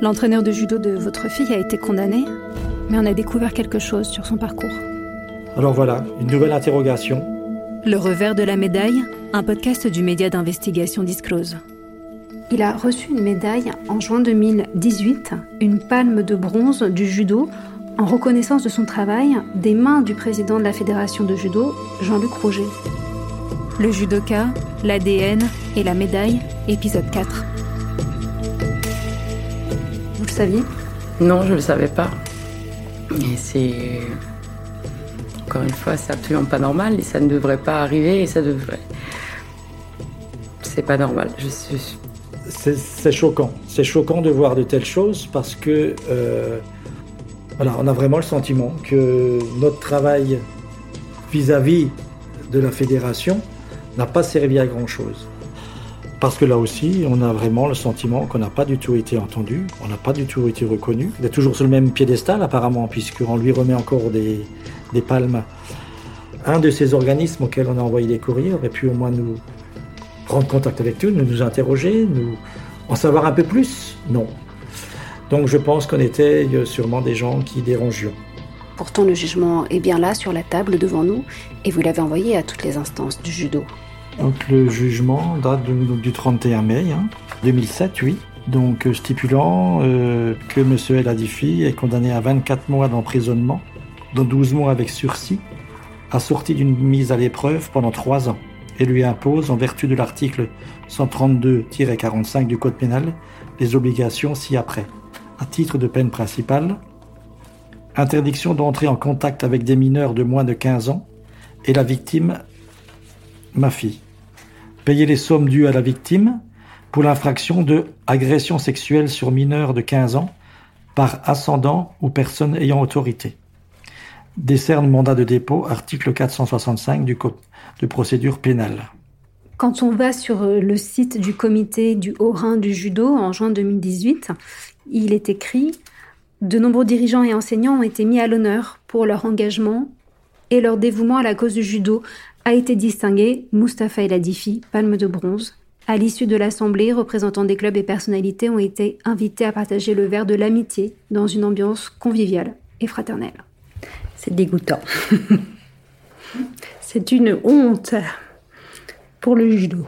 L'entraîneur de judo de votre fille a été condamné, mais on a découvert quelque chose sur son parcours. Alors voilà, une nouvelle interrogation. Le revers de la médaille, un podcast du média d'investigation Disclose. Il a reçu une médaille en juin 2018, une palme de bronze du judo, en reconnaissance de son travail des mains du président de la fédération de judo, Jean-Luc Rouget. Le judoka, l'ADN et la médaille, épisode 4. Non, je ne le savais pas. Et c'est. Encore une fois, c'est absolument pas normal et ça ne devrait pas arriver et ça devrait. C'est pas normal. Je suis c'est choquant. C'est choquant de voir de telles choses parce que euh, voilà, on a vraiment le sentiment que notre travail vis-à-vis de la fédération n'a pas servi à grand-chose. Parce que là aussi, on a vraiment le sentiment qu'on n'a pas du tout été entendu, on n'a pas du tout été reconnu. Il est toujours sur le même piédestal apparemment, puisqu'on lui remet encore des, palmes. Un de ces organismes auxquels on a envoyé des courriers aurait pu au moins nous, prendre contact avec nous, nous interroger, nous en savoir un peu plus Non. Donc je pense qu'on était euh, sûrement des gens qui dérangions. Pourtant, le jugement est bien là, sur la table, devant nous, et vous l'avez envoyé à toutes les instances du judo. Donc le jugement date du 31 mai 2007, hein, oui. Donc euh, stipulant euh, que M. El Adifi est condamné à 24 mois d'emprisonnement, dont 12 mois avec sursis, assorti d'une mise à l'épreuve pendant 3 ans et lui impose, en vertu de l'article 132-45 du Code pénal, les obligations ci-après. À titre de peine principale, interdiction d'entrer en contact avec des mineurs de moins de 15 ans et la victime, ma fille. Payer les sommes dues à la victime pour l'infraction de agression sexuelle sur mineur de 15 ans par ascendant ou personne ayant autorité. Décerne mandat de dépôt, article 465 du Code de procédure pénale. Quand on va sur euh, le site du comité du Haut-Rhin du judo en juin 2018, il est écrit De nombreux dirigeants et enseignants ont été mis à l'honneur pour leur engagement et leur dévouement à la cause du judo a été distingué Mustapha El Adifi, palme de bronze. À l'issue de l'assemblée, représentants des clubs et personnalités ont été invités à partager le verre de l'amitié dans une ambiance conviviale et fraternelle. C'est dégoûtant. C'est une honte pour le judo.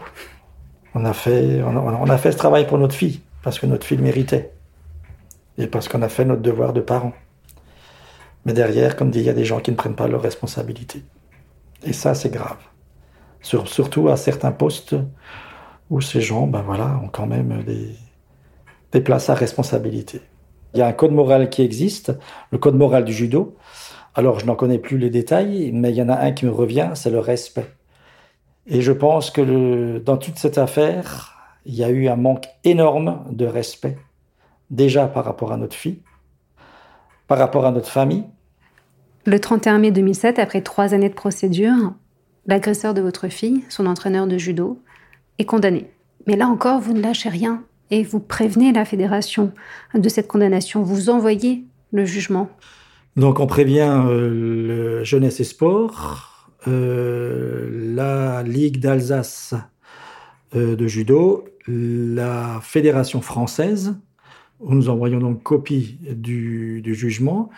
On a, fait, on, a, fait ce travail pour notre fille, parce que notre fille le méritait. Et parce qu'on a fait notre devoir de parents. Mais derrière, comme dit, il y a des gens qui ne prennent pas leurs responsabilités. Et ça, c'est grave. surtout à certains postes où ces gens, ben voilà, ont quand même des, des places à responsabilité. Il y a un code moral qui existe, le code moral du judo, alors, je n'en connais plus les détails, mais il y en a un qui me revient, c'est le respect. Et je pense que dans toute cette affaire, il y a eu un manque énorme de respect, déjà par rapport à notre fille, par rapport à notre famille. Le 31 mai 2007, après trois années de procédure, l'agresseur de votre fille, son entraîneur de judo, est condamné. Mais là encore, vous ne lâchez rien et vous prévenez la fédération de cette condamnation. Vous envoyez le jugement. Donc on prévient euh, le Jeunesse et Sport, euh, la Ligue d'Alsace euh, de judo, la Fédération française, où nous envoyons donc copie du, jugement,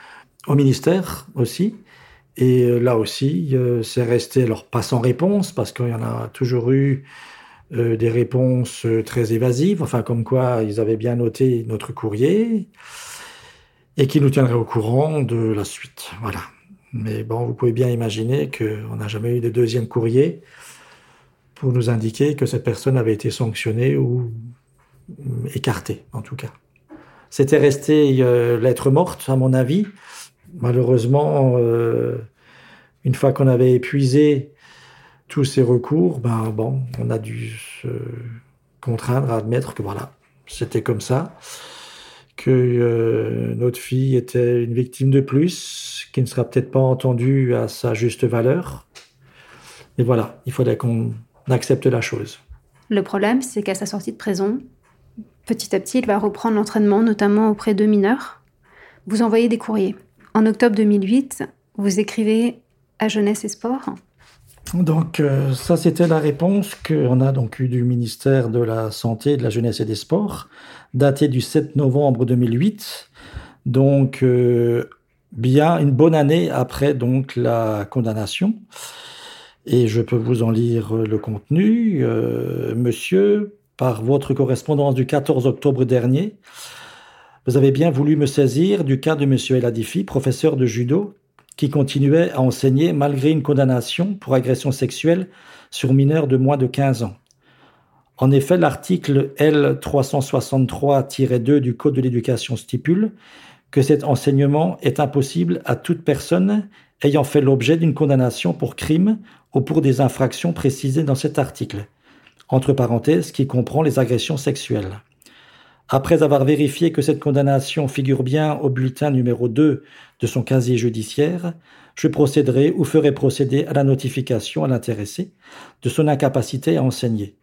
au ministère aussi. Et là aussi, c'est resté, alors pas sans réponse, parce qu'il y en a toujours eu des réponses très évasives, enfin comme quoi ils avaient bien noté notre courrier et qui nous tiendrait au courant de la suite. Voilà. Mais bon, vous pouvez bien imaginer qu'on n'a jamais eu de deuxième courrier pour nous indiquer que cette personne avait été sanctionnée ou écartée, en tout cas. C'était resté euh, lettre morte, à mon avis. Malheureusement, euh, une fois qu'on avait épuisé tous ces recours, ben bon, on a dû se contraindre à admettre que voilà, c'était comme ça que euh, notre fille était une victime de plus, qui ne sera peut-être pas entendue à sa juste valeur. Et voilà, il faudrait qu'on accepte la chose. Le problème, c'est qu'à sa sortie de prison, petit à petit, il va reprendre l'entraînement, notamment auprès de mineurs. Vous envoyez des courriers. En octobre 2008, vous écrivez à Jeunesse et Sport Donc euh, ça, c'était la réponse qu'on a donc eue du ministère de la Santé, de la Jeunesse et des Sports, datée du 7 novembre 2008. Donc euh, bien une bonne année après donc la condamnation. Et je peux vous en lire le contenu. Euh, monsieur, par votre correspondance du 14 octobre dernier, vous avez bien voulu me saisir du cas de Monsieur Eladifi, professeur de judo, qui continuait à enseigner malgré une condamnation pour agression sexuelle sur mineurs de moins de 15 ans. En effet, l'article L363-2 du Code de l'éducation stipule que cet enseignement est impossible à toute personne ayant fait l'objet d'une condamnation pour crime ou pour des infractions précisées dans cet article, entre parenthèses qui comprend les agressions sexuelles. Après avoir vérifié que cette condamnation figure bien au bulletin numéro 2 de son casier judiciaire, je procéderai ou ferai procéder à la notification à l'intéressé de son incapacité à enseigner.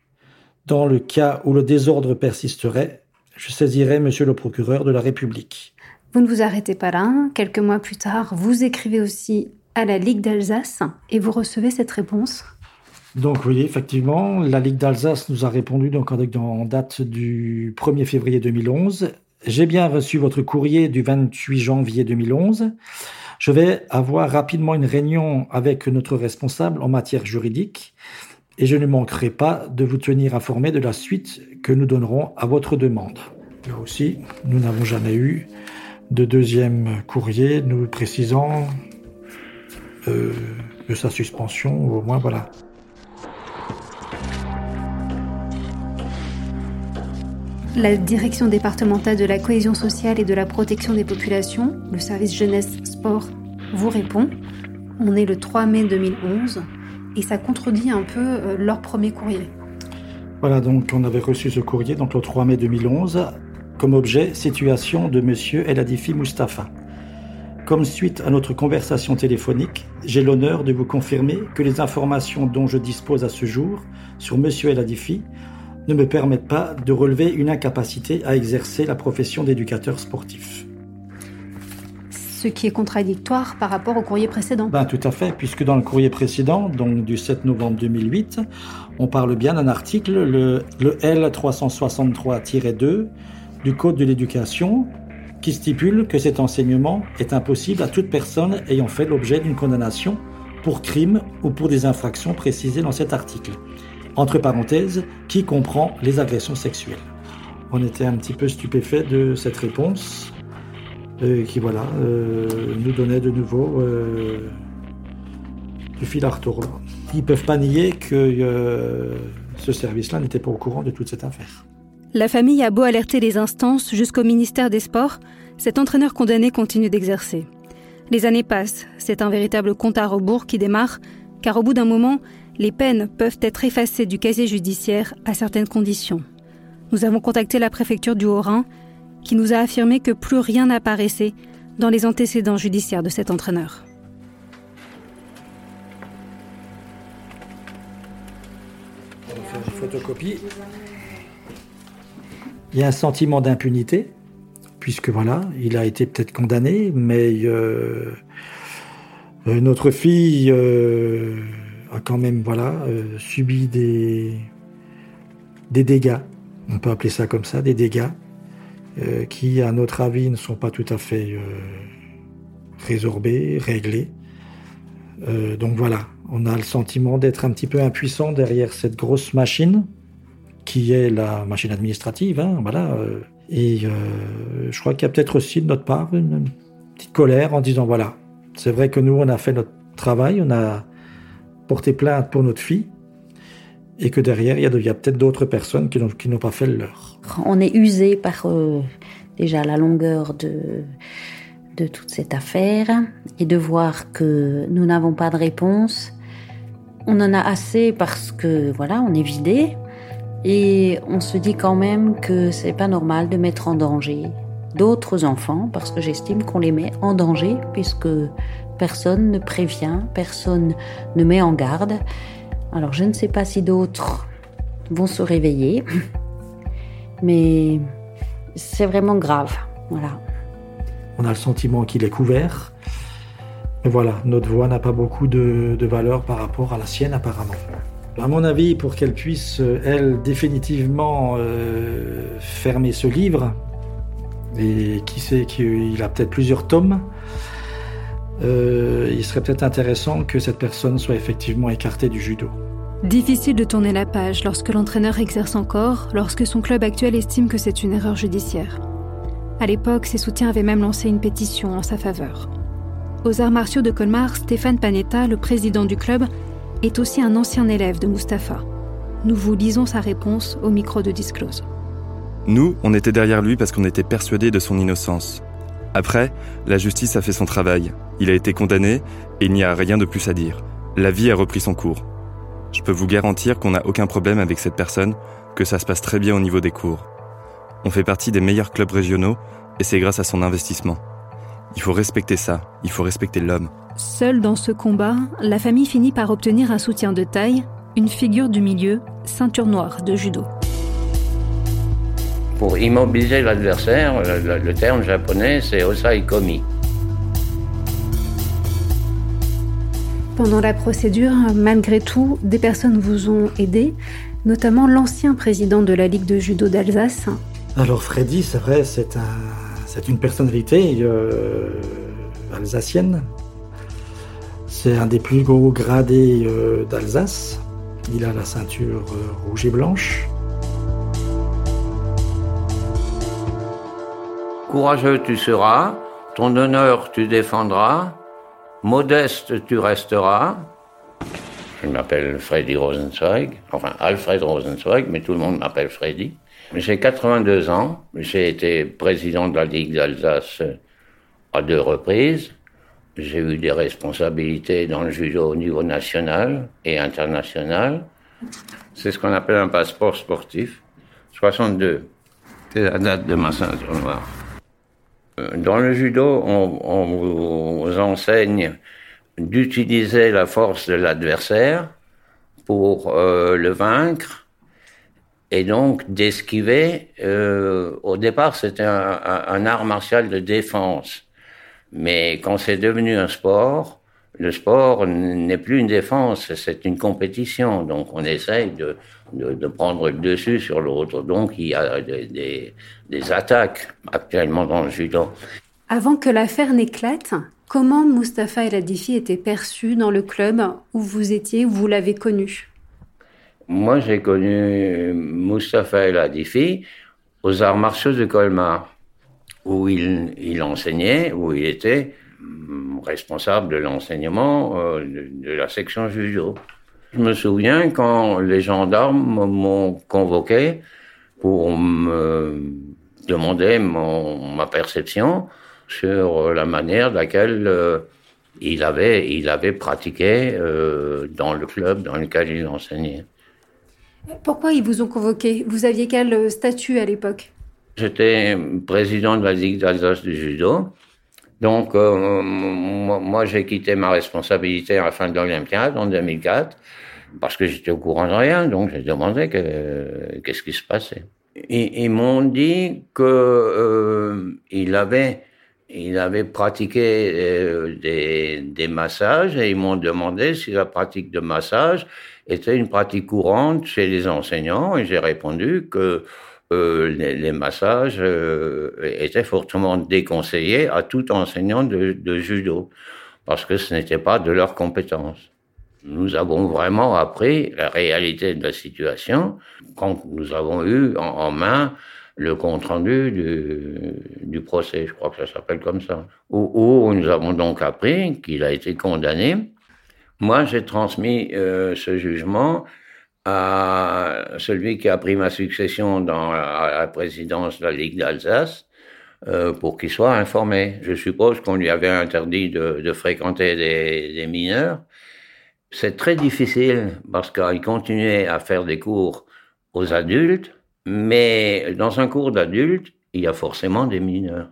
Dans le cas où le désordre persisterait, je saisirai Monsieur le procureur de la République. Vous ne vous arrêtez pas là. Quelques mois plus tard, vous écrivez aussi à la Ligue d'Alsace et vous recevez cette réponse. Donc oui, effectivement, la Ligue d'Alsace nous a répondu donc en date du 1er février 2011. J'ai bien reçu votre courrier du 28 janvier 2011. Je vais avoir rapidement une réunion avec notre responsable en matière juridique et je ne manquerai pas de vous tenir informé de la suite que nous donnerons à votre demande. Là aussi, nous n'avons jamais eu de deuxième courrier nous précisant euh, de sa suspension, ou au moins voilà. La direction départementale de la cohésion sociale et de la protection des populations, le service jeunesse sport, vous répond. On est le 3 mai 2011 et ça contredit un peu euh, leur premier courrier. Voilà, donc on avait reçu ce courrier donc le 3 mai 2011 comme objet situation de monsieur El Adifi Mustafa. Comme suite à notre conversation téléphonique, j'ai l'honneur de vous confirmer que les informations dont je dispose à ce jour sur monsieur El Adifi ne me permettent pas de relever une incapacité à exercer la profession d'éducateur sportif. Ce qui est contradictoire par rapport au courrier précédent. Ben, tout à fait, puisque dans le courrier précédent, donc du 7 novembre 2008, on parle bien d'un article, le, le L363-2 du Code de l'éducation, qui stipule que cet enseignement est impossible à toute personne ayant fait l'objet d'une condamnation pour crime ou pour des infractions précisées dans cet article entre parenthèses, qui comprend les agressions sexuelles. On était un petit peu stupéfait de cette réponse, euh, qui voilà, euh, nous donnait de nouveau euh, du fil à retourner. Ils peuvent pas nier que ce service-là n'était pas au courant de toute cette affaire. La famille a beau alerter les instances jusqu'au ministère des Sports, cet entraîneur condamné continue d'exercer. Les années passent, c'est un véritable compte à rebours qui démarre, car au bout d'un moment, les peines peuvent être effacées du casier judiciaire à certaines conditions. Nous avons contacté la préfecture du Haut-Rhin qui nous a affirmé que plus rien n'apparaissait dans les antécédents judiciaires de cet entraîneur. Il y a un sentiment d'impunité, puisque voilà, il a été peut-être condamné, mais euh, notre fille euh, a quand même voilà, euh, subi des, des dégâts, on peut appeler ça comme ça, des dégâts, euh, qui à notre avis ne sont pas tout à fait euh, résorbés, réglés. donc voilà, on a le sentiment d'être un petit peu impuissant derrière cette grosse machine qui est la machine administrative, hein, voilà. et je crois qu'il y a peut-être aussi de notre part une petite colère en disant voilà, c'est vrai que nous on a fait notre travail, on a porter plainte pour notre fille et que derrière, il y a, peut-être d'autres personnes qui n'ont pas fait le leur. On est usé par euh, déjà la longueur de, de toute cette affaire et de voir que nous n'avons pas de réponse. On en a assez parce que voilà, on est vidé et on se dit quand même que c'est pas normal de mettre en danger d'autres enfants parce que j'estime qu'on les met en danger puisque personne ne prévient, personne ne met en garde. Alors je ne sais pas si d'autres vont se réveiller, mais c'est vraiment grave. Voilà. On a le sentiment qu'il est couvert. voilà, notre voix n'a pas beaucoup de, valeur par rapport à la sienne apparemment. À mon avis, pour qu'elle puisse, elle, définitivement euh, fermer ce livre, et qui sait qu'il a peut-être plusieurs tomes, euh, il serait peut-être intéressant que cette personne soit effectivement écartée du judo. Difficile de tourner la page lorsque l'entraîneur exerce encore, lorsque son club actuel estime que c'est une erreur judiciaire. À l'époque, ses soutiens avaient même lancé une pétition en sa faveur. Aux arts martiaux de Colmar, Stéphane Panetta, le président du club, est aussi un ancien élève de Mustapha. Nous vous lisons sa réponse au micro de Disclose. Nous, on était derrière lui parce qu'on était persuadés de son innocence. Après, la justice a fait son travail. Il a été condamné et il n'y a rien de plus à dire. La vie a repris son cours. Je peux vous garantir qu'on n'a aucun problème avec cette personne, que ça se passe très bien au niveau des cours. On fait partie des meilleurs clubs régionaux et c'est grâce à son investissement. Il faut respecter ça, il faut respecter l'homme. Seule dans ce combat, la famille finit par obtenir un soutien de taille, une figure du milieu, ceinture noire de judo. Pour immobiliser l'adversaire, le, terme japonais c'est osai komi. Pendant la procédure, malgré tout, des personnes vous ont aidé, notamment l'ancien président de la Ligue de judo d'Alsace. Alors Freddy, c'est vrai, c'est un, une personnalité euh, alsacienne. C'est un des plus gros gradés euh, d'Alsace. Il a la ceinture euh, rouge et blanche. Courageux tu seras, ton honneur tu défendras, modeste tu resteras. Je m'appelle Freddy Rosenzweig, enfin Alfred Rosenzweig, mais tout le monde m'appelle Freddy. J'ai 82 ans, j'ai été président de la Ligue d'Alsace à deux reprises. J'ai eu des responsabilités dans le judo au niveau national et international. C'est ce qu'on appelle un passeport sportif. 62, c'est la date de ma ceinture noire. Dans le judo, on, vous enseigne d'utiliser la force de l'adversaire pour euh, le vaincre et donc d'esquiver. Euh, au départ, c'était un, art martial de défense. Mais quand c'est devenu un sport, le sport n'est plus une défense, c'est une compétition. Donc on essaye de, de, prendre le dessus sur l'autre. Donc il y a des, des, attaques actuellement dans le judo. Avant que l'affaire n'éclate, comment Mustapha El Adifi était perçu dans le club où vous étiez, où vous l'avez connu? Moi j'ai connu Mustapha El Adifi aux arts martiaux de Colmar, où il, il enseignait, où il était responsable de l'enseignement euh, de, la section judo. Je me souviens quand les gendarmes m'ont convoqué pour me demander ma perception sur la manière de laquelle euh, il, avait, il avait pratiqué euh, dans le club dans lequel il enseignait. Pourquoi ils vous ont convoqué? Vous aviez quel statut à l'époque? J'étais président de la Ligue d'Alsace du judo. Donc, euh, moi, j'ai quitté ma responsabilité à la fin de l'Olympiade en 2004 parce que j'étais au courant de rien. Donc, j'ai demandé qu'est-ce qui se passait. Ils, m'ont dit que euh, avait il avait pratiqué euh, des, des, massages et ils m'ont demandé si la pratique de massage était une pratique courante chez les enseignants et j'ai répondu que euh, les, massages euh, étaient fortement déconseillés à tout enseignant de, judo, parce que ce n'était pas de leur compétence. Nous avons vraiment appris la réalité de la situation quand nous avons eu en, main le compte-rendu du, procès, je crois que ça s'appelle comme ça, où, nous avons donc appris qu'il a été condamné. Moi, j'ai transmis euh, ce jugement à celui qui a pris ma succession dans la, présidence de la Ligue d'Alsace euh, pour qu'il soit informé. Je suppose qu'on lui avait interdit de, de fréquenter des, des mineurs. C'est très difficile parce qu'il continuait à faire des cours aux adultes, mais dans un cours d'adultes, il y a forcément des mineurs.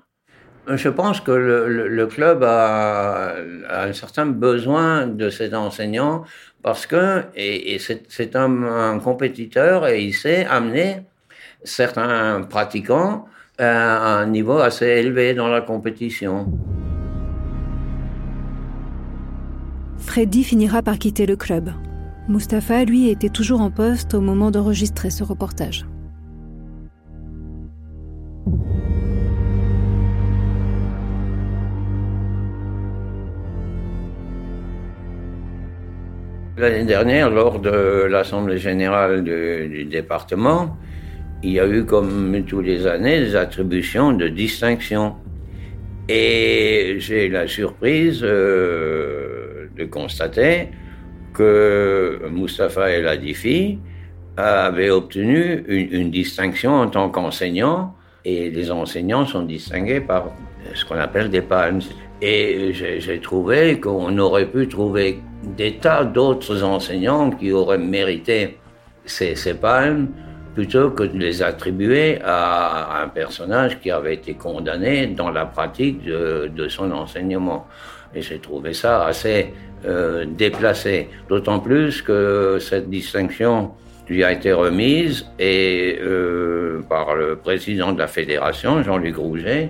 Je pense que le, club a, un certain besoin de ces enseignants parce que et, c'est un, compétiteur et il sait amener certains pratiquants à un niveau assez élevé dans la compétition. Freddy finira par quitter le club. Mustapha, lui, était toujours en poste au moment d'enregistrer ce reportage. L'année dernière, lors de l'Assemblée générale du, département, il y a eu, comme tous les années, des attributions de distinction. Et j'ai la surprise euh, de constater que Mustapha El Adifi avait obtenu une, une distinction en tant qu'enseignant, et les enseignants sont distingués par ce qu'on appelle des palmes. Et j'ai trouvé qu'on aurait pu trouver des tas d'autres enseignants qui auraient mérité ces, palmes plutôt que de les attribuer à un personnage qui avait été condamné dans la pratique de, son enseignement. Et j'ai trouvé ça assez euh, déplacé, d'autant plus que cette distinction lui a été remise et euh, par le président de la fédération, Jean-Luc Rouget,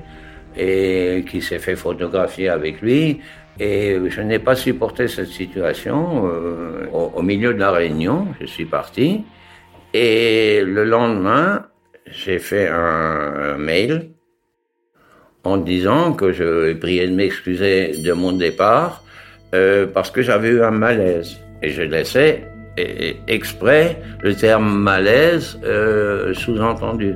et qui s'est fait photographier avec lui. Et je n'ai pas supporté cette situation. Euh, au, milieu de la réunion, je suis parti. Et le lendemain, j'ai fait un, mail en disant que je priais de m'excuser de mon départ euh, parce que j'avais eu un malaise. Et je laissais exprès le terme malaise euh, sous-entendu.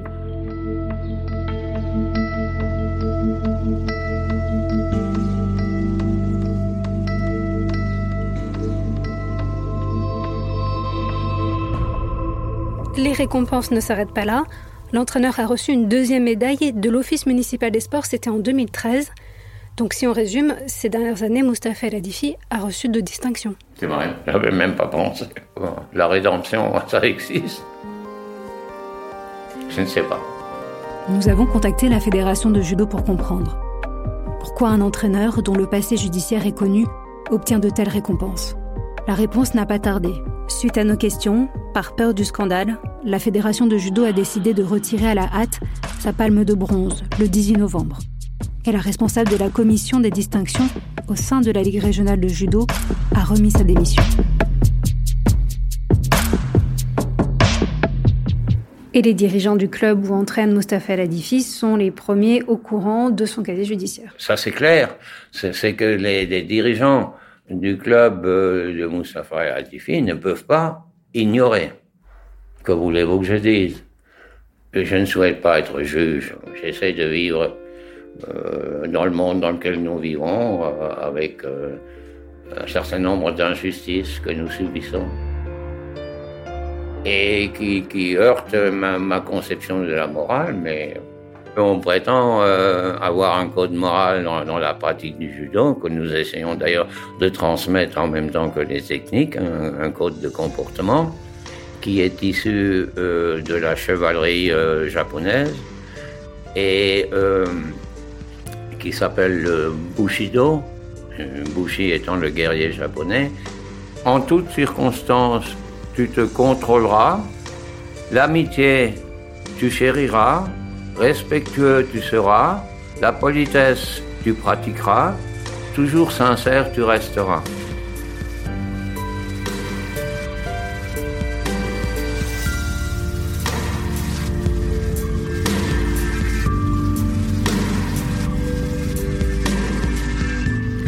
Les récompenses ne s'arrêtent pas là. L'entraîneur a reçu une deuxième médaille de l'Office municipal des sports, c'était en 2013. Donc si on résume, ces dernières années, Mustapha Ladifi a reçu deux distinctions. C'est vrai, j'avais même pas pensé. La rédemption, ça existe. Je ne sais pas. Nous avons contacté la fédération de judo pour comprendre. Pourquoi un entraîneur dont le passé judiciaire est connu obtient de telles récompenses? La réponse n'a pas tardé. Suite à nos questions, par peur du scandale, la fédération de judo a décidé de retirer à la hâte sa palme de bronze le 18 novembre. Et la responsable de la commission des distinctions au sein de la Ligue régionale de judo a remis sa démission. Et les dirigeants du club où entraîne Mustafa Ladifi sont les premiers au courant de son casier judiciaire. Ça c'est clair, c'est que les dirigeants du club euh, de Moustapha Atifi ne peuvent pas ignorer. Que voulez-vous que je dise? Je ne souhaite pas être juge. J'essaie de vivre euh, dans le monde dans lequel nous vivons euh, avec un certain nombre d'injustices que nous subissons et qui, qui heurtent ma, ma conception de la morale, mais on prétend euh, avoir un code moral dans, la pratique du judo, que nous essayons d'ailleurs de transmettre en même temps que les techniques, un, code de comportement qui est issu euh, de la chevalerie euh, japonaise et qui s'appelle le Bushido, Bushi étant le guerrier japonais. En toutes circonstances, tu te contrôleras, l'amitié, tu chériras, Respectueux tu seras, la politesse tu pratiqueras, toujours sincère tu resteras.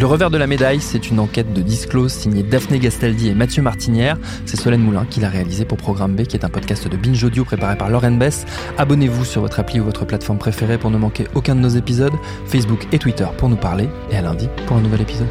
Le revers de la médaille, c'est une enquête de Disclose signée Daphné Gastaldi et Mathieu Martinière. C'est Solène Moulin qui l'a réalisé pour Programme B, qui est un podcast de Binge Audio préparé par Lauren Bess. Abonnez-vous sur votre appli ou votre plateforme préférée pour ne manquer aucun de nos épisodes, Facebook et Twitter pour nous parler, et à lundi pour un nouvel épisode.